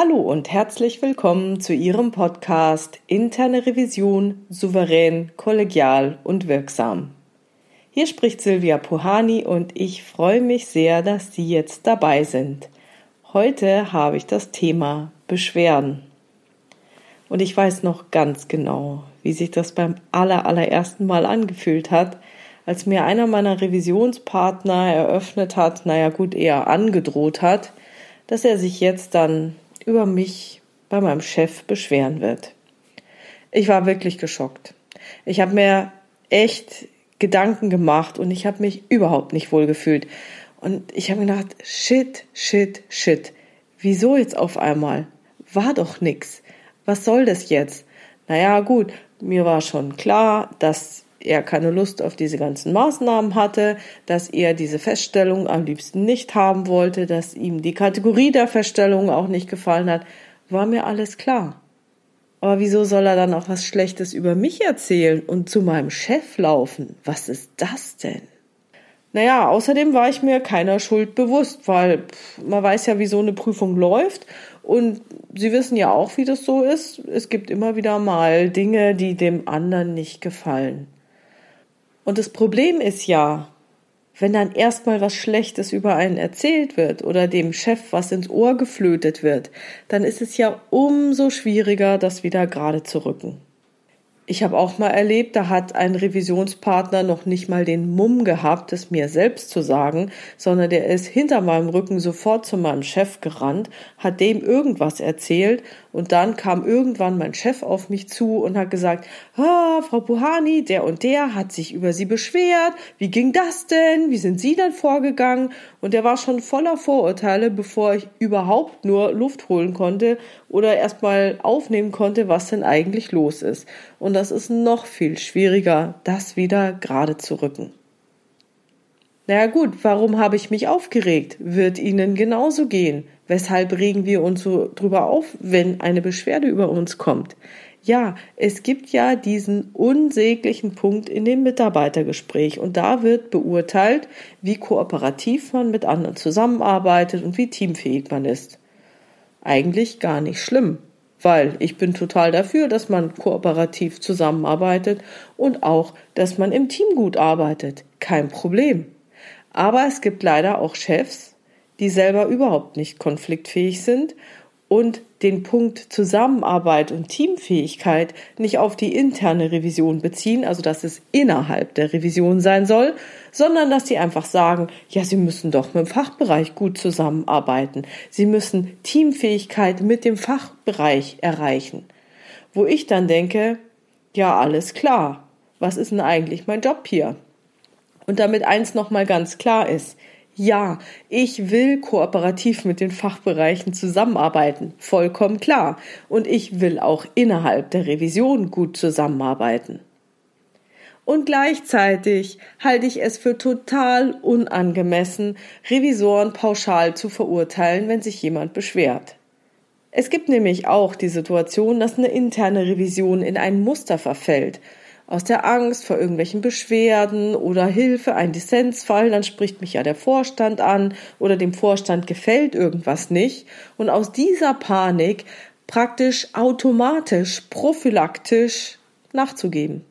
Hallo und herzlich willkommen zu Ihrem Podcast Interne Revision souverän, kollegial und wirksam. Hier spricht Silvia Puhani und ich freue mich sehr, dass Sie jetzt dabei sind. Heute habe ich das Thema Beschwerden. Und ich weiß noch ganz genau, wie sich das beim aller, allerersten Mal angefühlt hat, als mir einer meiner Revisionspartner eröffnet hat, naja gut, eher angedroht hat, dass er sich jetzt dann über mich bei meinem Chef beschweren wird. Ich war wirklich geschockt. Ich habe mir echt Gedanken gemacht und ich habe mich überhaupt nicht wohl gefühlt. Und ich habe gedacht, shit, shit, shit. Wieso jetzt auf einmal? War doch nix. Was soll das jetzt? Naja, gut, mir war schon klar, dass er keine Lust auf diese ganzen Maßnahmen hatte, dass er diese Feststellung am liebsten nicht haben wollte, dass ihm die Kategorie der Feststellung auch nicht gefallen hat, war mir alles klar. Aber wieso soll er dann auch was Schlechtes über mich erzählen und zu meinem Chef laufen? Was ist das denn? Naja, außerdem war ich mir keiner Schuld bewusst, weil man weiß ja, wie so eine Prüfung läuft. Und Sie wissen ja auch, wie das so ist. Es gibt immer wieder mal Dinge, die dem anderen nicht gefallen. Und das Problem ist ja, wenn dann erstmal was Schlechtes über einen erzählt wird oder dem Chef was ins Ohr geflötet wird, dann ist es ja umso schwieriger, das wieder gerade zu rücken. Ich habe auch mal erlebt, da hat ein Revisionspartner noch nicht mal den Mumm gehabt, es mir selbst zu sagen, sondern der ist hinter meinem Rücken sofort zu meinem Chef gerannt, hat dem irgendwas erzählt und dann kam irgendwann mein Chef auf mich zu und hat gesagt, ah, Frau Buhani, der und der hat sich über Sie beschwert, wie ging das denn, wie sind Sie denn vorgegangen? Und der war schon voller Vorurteile, bevor ich überhaupt nur Luft holen konnte oder erstmal aufnehmen konnte, was denn eigentlich los ist. Und das ist noch viel schwieriger, das wieder gerade zu rücken. Naja gut, warum habe ich mich aufgeregt? Wird Ihnen genauso gehen. Weshalb regen wir uns so drüber auf, wenn eine Beschwerde über uns kommt? Ja, es gibt ja diesen unsäglichen Punkt in dem Mitarbeitergespräch und da wird beurteilt, wie kooperativ man mit anderen zusammenarbeitet und wie teamfähig man ist. Eigentlich gar nicht schlimm weil ich bin total dafür, dass man kooperativ zusammenarbeitet und auch, dass man im Team gut arbeitet. Kein Problem. Aber es gibt leider auch Chefs, die selber überhaupt nicht konfliktfähig sind und den Punkt Zusammenarbeit und Teamfähigkeit nicht auf die interne Revision beziehen, also dass es innerhalb der Revision sein soll, sondern dass sie einfach sagen, ja, sie müssen doch mit dem Fachbereich gut zusammenarbeiten. Sie müssen Teamfähigkeit mit dem Fachbereich erreichen. Wo ich dann denke, ja, alles klar. Was ist denn eigentlich mein Job hier? Und damit eins nochmal ganz klar ist, ja, ich will kooperativ mit den Fachbereichen zusammenarbeiten, vollkommen klar. Und ich will auch innerhalb der Revision gut zusammenarbeiten. Und gleichzeitig halte ich es für total unangemessen, Revisoren pauschal zu verurteilen, wenn sich jemand beschwert. Es gibt nämlich auch die Situation, dass eine interne Revision in ein Muster verfällt aus der Angst vor irgendwelchen Beschwerden oder Hilfe, ein Dissensfall, dann spricht mich ja der Vorstand an oder dem Vorstand gefällt irgendwas nicht und aus dieser Panik praktisch automatisch, prophylaktisch nachzugeben.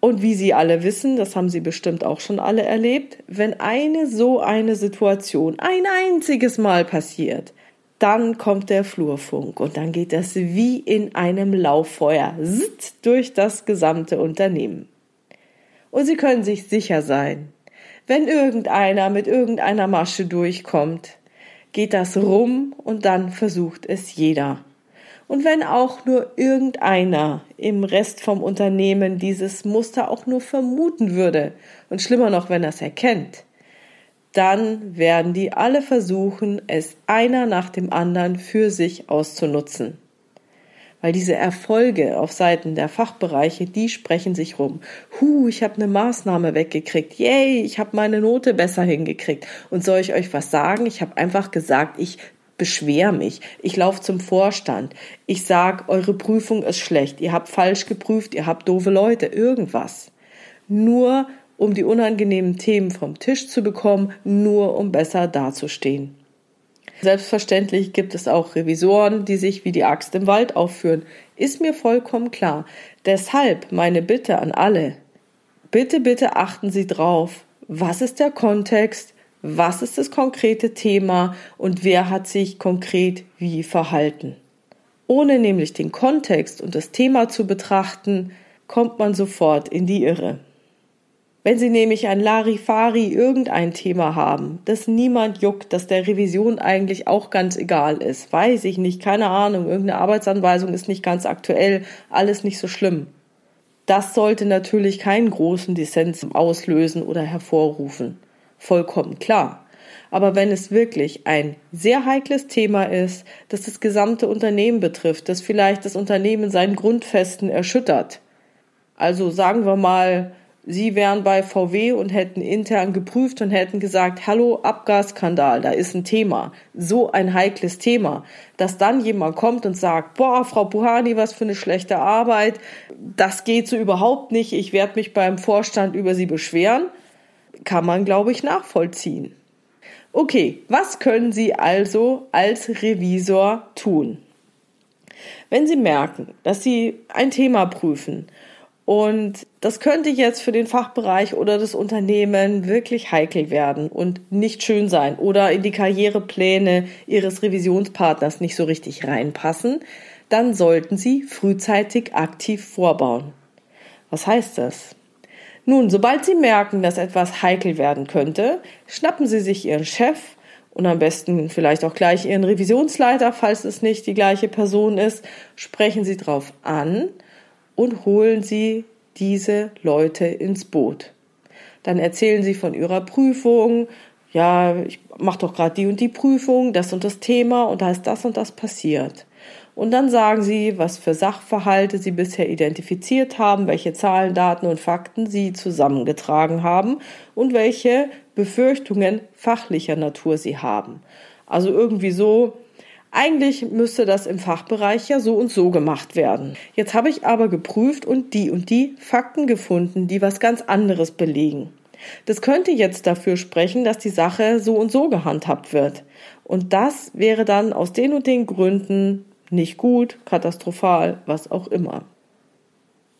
Und wie Sie alle wissen, das haben Sie bestimmt auch schon alle erlebt, wenn eine so eine Situation ein einziges Mal passiert, dann kommt der Flurfunk und dann geht das wie in einem Lauffeuer sitzt durch das gesamte Unternehmen. Und Sie können sich sicher sein, wenn irgendeiner mit irgendeiner Masche durchkommt, geht das rum und dann versucht es jeder. Und wenn auch nur irgendeiner im Rest vom Unternehmen dieses Muster auch nur vermuten würde, und schlimmer noch, wenn er es erkennt, dann werden die alle versuchen, es einer nach dem anderen für sich auszunutzen. Weil diese Erfolge auf Seiten der Fachbereiche, die sprechen sich rum. Hu, ich habe eine Maßnahme weggekriegt. Yay, ich habe meine Note besser hingekriegt. Und soll ich euch was sagen? Ich habe einfach gesagt, ich beschwer mich. Ich laufe zum Vorstand. Ich sag, eure Prüfung ist schlecht. Ihr habt falsch geprüft. Ihr habt doofe Leute. Irgendwas. Nur um die unangenehmen Themen vom Tisch zu bekommen, nur um besser dazustehen. Selbstverständlich gibt es auch Revisoren, die sich wie die Axt im Wald aufführen. Ist mir vollkommen klar. Deshalb meine Bitte an alle. Bitte, bitte achten Sie drauf. Was ist der Kontext? Was ist das konkrete Thema? Und wer hat sich konkret wie verhalten? Ohne nämlich den Kontext und das Thema zu betrachten, kommt man sofort in die Irre. Wenn Sie nämlich ein Larifari irgendein Thema haben, das niemand juckt, das der Revision eigentlich auch ganz egal ist, weiß ich nicht, keine Ahnung, irgendeine Arbeitsanweisung ist nicht ganz aktuell, alles nicht so schlimm. Das sollte natürlich keinen großen Dissens auslösen oder hervorrufen. Vollkommen klar. Aber wenn es wirklich ein sehr heikles Thema ist, das das gesamte Unternehmen betrifft, das vielleicht das Unternehmen seinen Grundfesten erschüttert, also sagen wir mal, Sie wären bei VW und hätten intern geprüft und hätten gesagt, hallo, Abgasskandal, da ist ein Thema. So ein heikles Thema. Dass dann jemand kommt und sagt, boah, Frau Puhani, was für eine schlechte Arbeit. Das geht so überhaupt nicht. Ich werde mich beim Vorstand über Sie beschweren. Kann man, glaube ich, nachvollziehen. Okay, was können Sie also als Revisor tun? Wenn Sie merken, dass Sie ein Thema prüfen und das könnte jetzt für den Fachbereich oder das Unternehmen wirklich heikel werden und nicht schön sein oder in die Karrierepläne Ihres Revisionspartners nicht so richtig reinpassen. Dann sollten Sie frühzeitig aktiv vorbauen. Was heißt das? Nun, sobald Sie merken, dass etwas heikel werden könnte, schnappen Sie sich Ihren Chef und am besten vielleicht auch gleich Ihren Revisionsleiter, falls es nicht die gleiche Person ist, sprechen Sie drauf an und holen Sie diese Leute ins Boot. Dann erzählen Sie von Ihrer Prüfung, ja, ich mache doch gerade die und die Prüfung, das und das Thema und da ist das und das passiert. Und dann sagen Sie, was für Sachverhalte Sie bisher identifiziert haben, welche Zahlen, Daten und Fakten Sie zusammengetragen haben und welche Befürchtungen fachlicher Natur Sie haben. Also irgendwie so, eigentlich müsste das im Fachbereich ja so und so gemacht werden. Jetzt habe ich aber geprüft und die und die Fakten gefunden, die was ganz anderes belegen. Das könnte jetzt dafür sprechen, dass die Sache so und so gehandhabt wird. Und das wäre dann aus den und den Gründen nicht gut, katastrophal, was auch immer.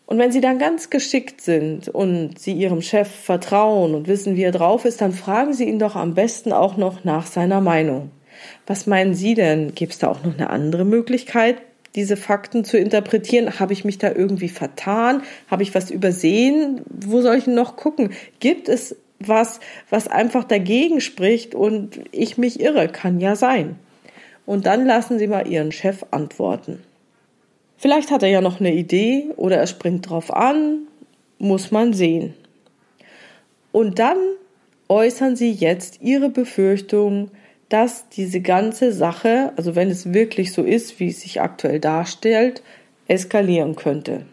Und wenn Sie dann ganz geschickt sind und Sie Ihrem Chef vertrauen und wissen, wie er drauf ist, dann fragen Sie ihn doch am besten auch noch nach seiner Meinung. Was meinen Sie denn? Gibt es da auch noch eine andere Möglichkeit, diese Fakten zu interpretieren? Habe ich mich da irgendwie vertan? Habe ich was übersehen? Wo soll ich denn noch gucken? Gibt es was, was einfach dagegen spricht und ich mich irre? Kann ja sein. Und dann lassen Sie mal Ihren Chef antworten. Vielleicht hat er ja noch eine Idee oder er springt drauf an, muss man sehen. Und dann äußern Sie jetzt Ihre Befürchtungen, dass diese ganze Sache, also wenn es wirklich so ist, wie es sich aktuell darstellt, eskalieren könnte.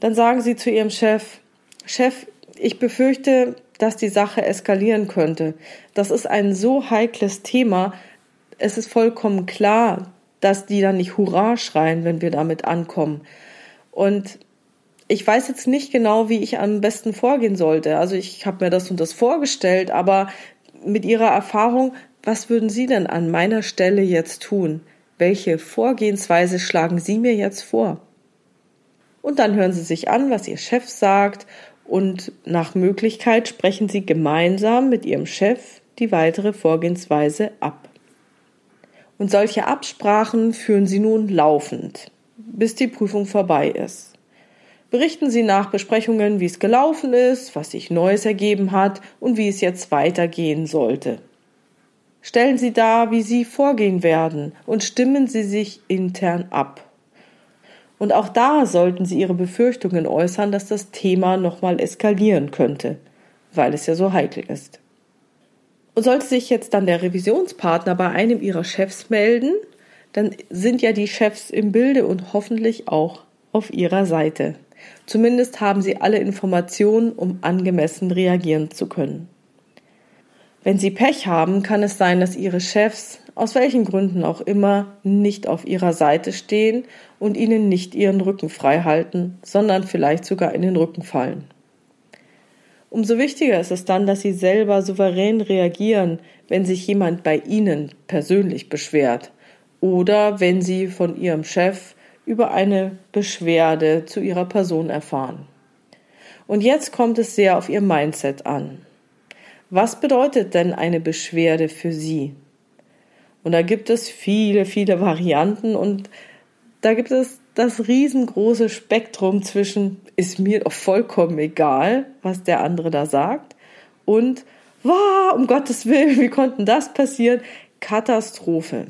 Dann sagen Sie zu Ihrem Chef, Chef, ich befürchte, dass die Sache eskalieren könnte. Das ist ein so heikles Thema. Es ist vollkommen klar, dass die dann nicht Hurra schreien, wenn wir damit ankommen. Und ich weiß jetzt nicht genau, wie ich am besten vorgehen sollte. Also ich habe mir das und das vorgestellt, aber mit Ihrer Erfahrung, was würden Sie denn an meiner Stelle jetzt tun? Welche Vorgehensweise schlagen Sie mir jetzt vor? Und dann hören Sie sich an, was Ihr Chef sagt und nach Möglichkeit sprechen Sie gemeinsam mit Ihrem Chef die weitere Vorgehensweise ab. Und solche Absprachen führen Sie nun laufend, bis die Prüfung vorbei ist. Berichten Sie nach Besprechungen, wie es gelaufen ist, was sich Neues ergeben hat und wie es jetzt weitergehen sollte. Stellen Sie dar, wie Sie vorgehen werden und stimmen Sie sich intern ab. Und auch da sollten Sie Ihre Befürchtungen äußern, dass das Thema nochmal eskalieren könnte, weil es ja so heikel ist. Und sollte sich jetzt dann der Revisionspartner bei einem Ihrer Chefs melden, dann sind ja die Chefs im Bilde und hoffentlich auch auf Ihrer Seite. Zumindest haben Sie alle Informationen, um angemessen reagieren zu können. Wenn Sie Pech haben, kann es sein, dass Ihre Chefs, aus welchen Gründen auch immer, nicht auf Ihrer Seite stehen und Ihnen nicht Ihren Rücken frei halten, sondern vielleicht sogar in den Rücken fallen. Umso wichtiger ist es dann, dass Sie selber souverän reagieren, wenn sich jemand bei Ihnen persönlich beschwert oder wenn Sie von Ihrem Chef über eine Beschwerde zu Ihrer Person erfahren. Und jetzt kommt es sehr auf Ihr Mindset an. Was bedeutet denn eine Beschwerde für Sie? Und da gibt es viele, viele Varianten und da gibt es das riesengroße Spektrum zwischen ist mir doch vollkommen egal, was der andere da sagt und wow, um Gottes Willen, wie konnten das passieren? Katastrophe.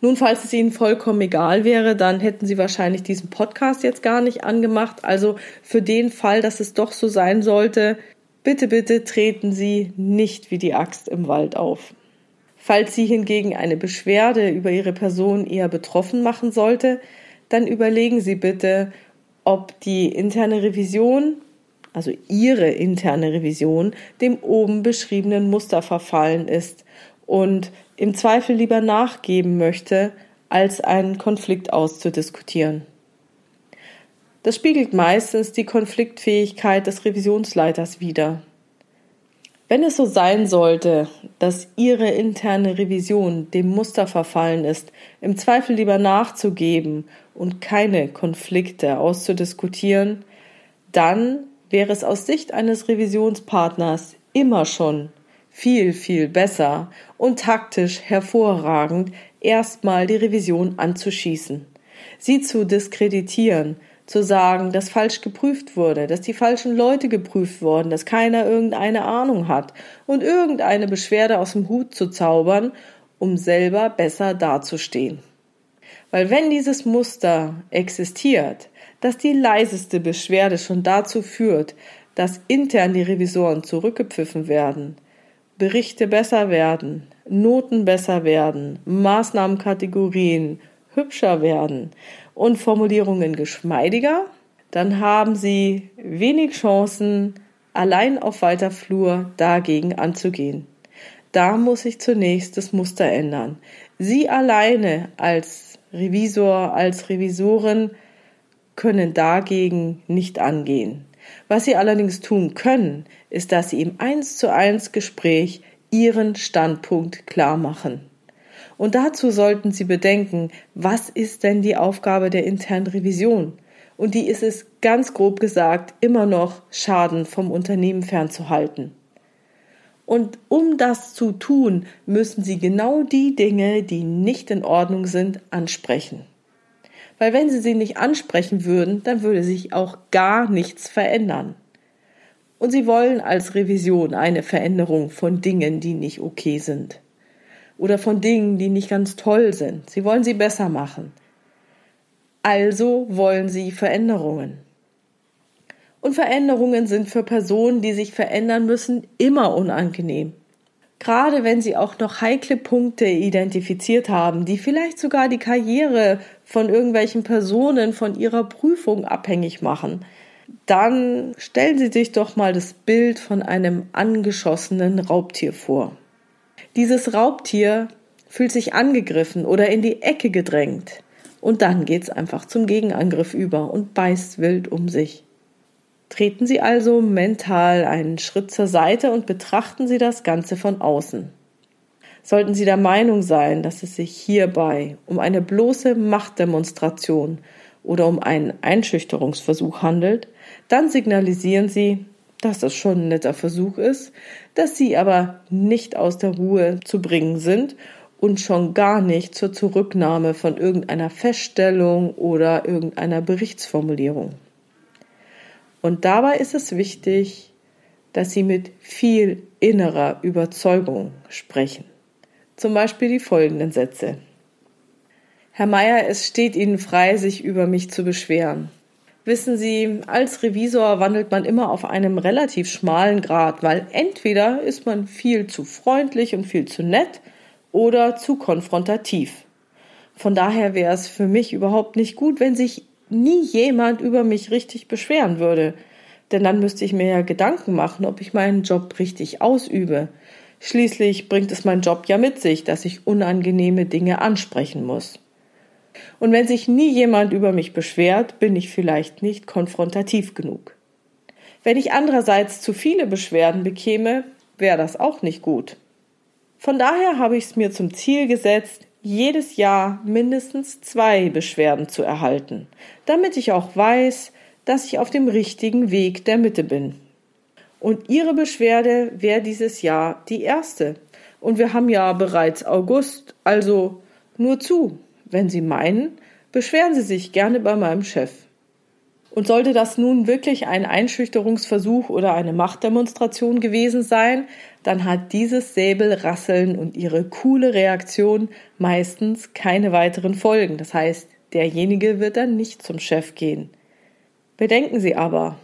Nun, falls es Ihnen vollkommen egal wäre, dann hätten Sie wahrscheinlich diesen Podcast jetzt gar nicht angemacht. Also für den Fall, dass es doch so sein sollte, bitte, bitte treten Sie nicht wie die Axt im Wald auf. Falls Sie hingegen eine Beschwerde über Ihre Person eher betroffen machen sollte, dann überlegen Sie bitte, ob die interne Revision, also Ihre interne Revision, dem oben beschriebenen Muster verfallen ist und im Zweifel lieber nachgeben möchte, als einen Konflikt auszudiskutieren. Das spiegelt meistens die Konfliktfähigkeit des Revisionsleiters wider. Wenn es so sein sollte, dass Ihre interne Revision dem Muster verfallen ist, im Zweifel lieber nachzugeben und keine Konflikte auszudiskutieren, dann wäre es aus Sicht eines Revisionspartners immer schon viel, viel besser und taktisch hervorragend, erstmal die Revision anzuschießen, sie zu diskreditieren, zu sagen, dass falsch geprüft wurde, dass die falschen Leute geprüft wurden, dass keiner irgendeine Ahnung hat und irgendeine Beschwerde aus dem Hut zu zaubern, um selber besser dazustehen. Weil wenn dieses Muster existiert, dass die leiseste Beschwerde schon dazu führt, dass intern die Revisoren zurückgepfiffen werden, Berichte besser werden, Noten besser werden, Maßnahmenkategorien hübscher werden und Formulierungen geschmeidiger, dann haben Sie wenig Chancen, allein auf weiter Flur dagegen anzugehen. Da muss sich zunächst das Muster ändern. Sie alleine als Revisor, als Revisorin können dagegen nicht angehen. Was Sie allerdings tun können, ist, dass Sie im eins zu eins Gespräch Ihren Standpunkt klar machen. Und dazu sollten Sie bedenken, was ist denn die Aufgabe der internen Revision? Und die ist es ganz grob gesagt immer noch, Schaden vom Unternehmen fernzuhalten. Und um das zu tun, müssen Sie genau die Dinge, die nicht in Ordnung sind, ansprechen. Weil wenn sie sie nicht ansprechen würden, dann würde sich auch gar nichts verändern. Und sie wollen als Revision eine Veränderung von Dingen, die nicht okay sind. Oder von Dingen, die nicht ganz toll sind. Sie wollen sie besser machen. Also wollen sie Veränderungen. Und Veränderungen sind für Personen, die sich verändern müssen, immer unangenehm. Gerade wenn sie auch noch heikle Punkte identifiziert haben, die vielleicht sogar die Karriere von irgendwelchen Personen von ihrer Prüfung abhängig machen, dann stellen Sie sich doch mal das Bild von einem angeschossenen Raubtier vor. Dieses Raubtier fühlt sich angegriffen oder in die Ecke gedrängt und dann geht's einfach zum Gegenangriff über und beißt wild um sich. Treten Sie also mental einen Schritt zur Seite und betrachten Sie das Ganze von außen. Sollten Sie der Meinung sein, dass es sich hierbei um eine bloße Machtdemonstration oder um einen Einschüchterungsversuch handelt, dann signalisieren Sie, dass das schon ein netter Versuch ist, dass Sie aber nicht aus der Ruhe zu bringen sind und schon gar nicht zur Zurücknahme von irgendeiner Feststellung oder irgendeiner Berichtsformulierung. Und dabei ist es wichtig, dass Sie mit viel innerer Überzeugung sprechen. Zum Beispiel die folgenden Sätze. Herr Meier, es steht Ihnen frei, sich über mich zu beschweren. Wissen Sie, als Revisor wandelt man immer auf einem relativ schmalen Grad, weil entweder ist man viel zu freundlich und viel zu nett oder zu konfrontativ. Von daher wäre es für mich überhaupt nicht gut, wenn sich nie jemand über mich richtig beschweren würde. Denn dann müsste ich mir ja Gedanken machen, ob ich meinen Job richtig ausübe. Schließlich bringt es mein Job ja mit sich, dass ich unangenehme Dinge ansprechen muss. Und wenn sich nie jemand über mich beschwert, bin ich vielleicht nicht konfrontativ genug. Wenn ich andererseits zu viele Beschwerden bekäme, wäre das auch nicht gut. Von daher habe ich es mir zum Ziel gesetzt, jedes Jahr mindestens zwei Beschwerden zu erhalten, damit ich auch weiß, dass ich auf dem richtigen Weg der Mitte bin. Und Ihre Beschwerde wäre dieses Jahr die erste. Und wir haben ja bereits August, also nur zu. Wenn Sie meinen, beschweren Sie sich gerne bei meinem Chef. Und sollte das nun wirklich ein Einschüchterungsversuch oder eine Machtdemonstration gewesen sein, dann hat dieses Säbelrasseln und ihre coole Reaktion meistens keine weiteren Folgen. Das heißt, derjenige wird dann nicht zum Chef gehen. Bedenken Sie aber,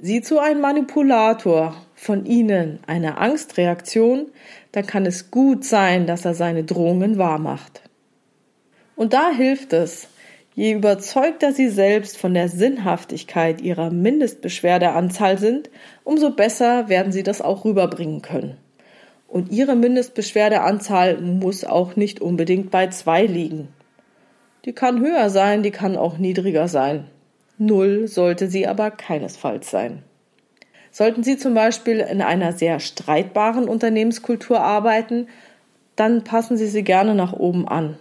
sieht so ein Manipulator von Ihnen eine Angstreaktion, dann kann es gut sein, dass er seine Drohungen wahrmacht. Und da hilft es, je überzeugter Sie selbst von der Sinnhaftigkeit Ihrer Mindestbeschwerdeanzahl sind, umso besser werden Sie das auch rüberbringen können. Und Ihre Mindestbeschwerdeanzahl muss auch nicht unbedingt bei zwei liegen. Die kann höher sein, die kann auch niedriger sein. Null sollte sie aber keinesfalls sein. Sollten Sie zum Beispiel in einer sehr streitbaren Unternehmenskultur arbeiten, dann passen Sie sie gerne nach oben an.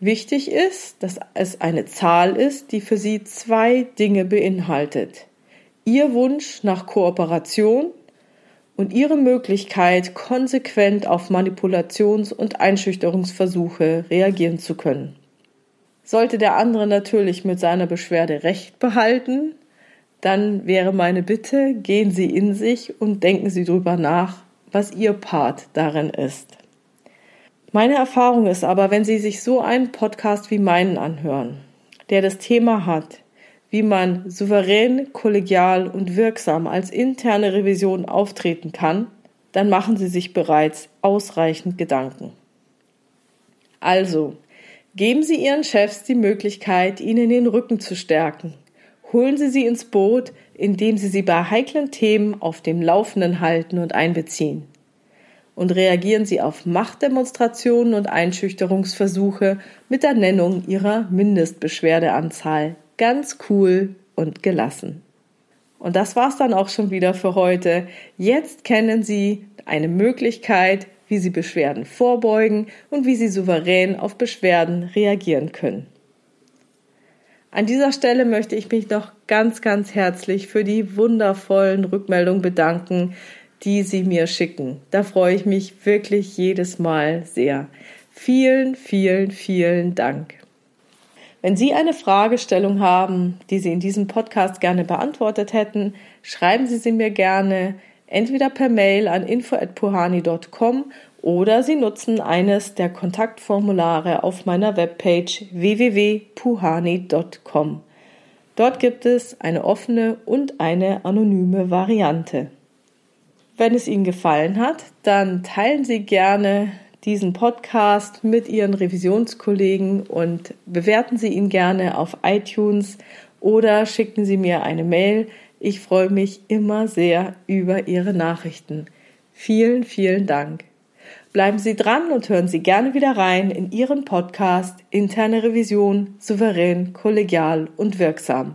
Wichtig ist, dass es eine Zahl ist, die für Sie zwei Dinge beinhaltet. Ihr Wunsch nach Kooperation und Ihre Möglichkeit, konsequent auf Manipulations- und Einschüchterungsversuche reagieren zu können. Sollte der andere natürlich mit seiner Beschwerde Recht behalten, dann wäre meine Bitte, gehen Sie in sich und denken Sie drüber nach, was Ihr Part darin ist. Meine Erfahrung ist aber, wenn Sie sich so einen Podcast wie meinen anhören, der das Thema hat, wie man souverän, kollegial und wirksam als interne Revision auftreten kann, dann machen Sie sich bereits ausreichend Gedanken. Also, Geben Sie Ihren Chefs die Möglichkeit, Ihnen den Rücken zu stärken. Holen Sie sie ins Boot, indem Sie sie bei heiklen Themen auf dem Laufenden halten und einbeziehen. Und reagieren Sie auf Machtdemonstrationen und Einschüchterungsversuche mit der Nennung Ihrer Mindestbeschwerdeanzahl. Ganz cool und gelassen. Und das war's dann auch schon wieder für heute. Jetzt kennen Sie eine Möglichkeit, wie sie Beschwerden vorbeugen und wie sie souverän auf Beschwerden reagieren können. An dieser Stelle möchte ich mich noch ganz, ganz herzlich für die wundervollen Rückmeldungen bedanken, die Sie mir schicken. Da freue ich mich wirklich jedes Mal sehr. Vielen, vielen, vielen Dank. Wenn Sie eine Fragestellung haben, die Sie in diesem Podcast gerne beantwortet hätten, schreiben Sie sie mir gerne entweder per Mail an info@puhani.com oder Sie nutzen eines der Kontaktformulare auf meiner Webpage www.puhani.com. Dort gibt es eine offene und eine anonyme Variante. Wenn es Ihnen gefallen hat, dann teilen Sie gerne diesen Podcast mit Ihren Revisionskollegen und bewerten Sie ihn gerne auf iTunes oder schicken Sie mir eine Mail ich freue mich immer sehr über Ihre Nachrichten. Vielen, vielen Dank. Bleiben Sie dran und hören Sie gerne wieder rein in Ihren Podcast Interne Revision souverän, kollegial und wirksam.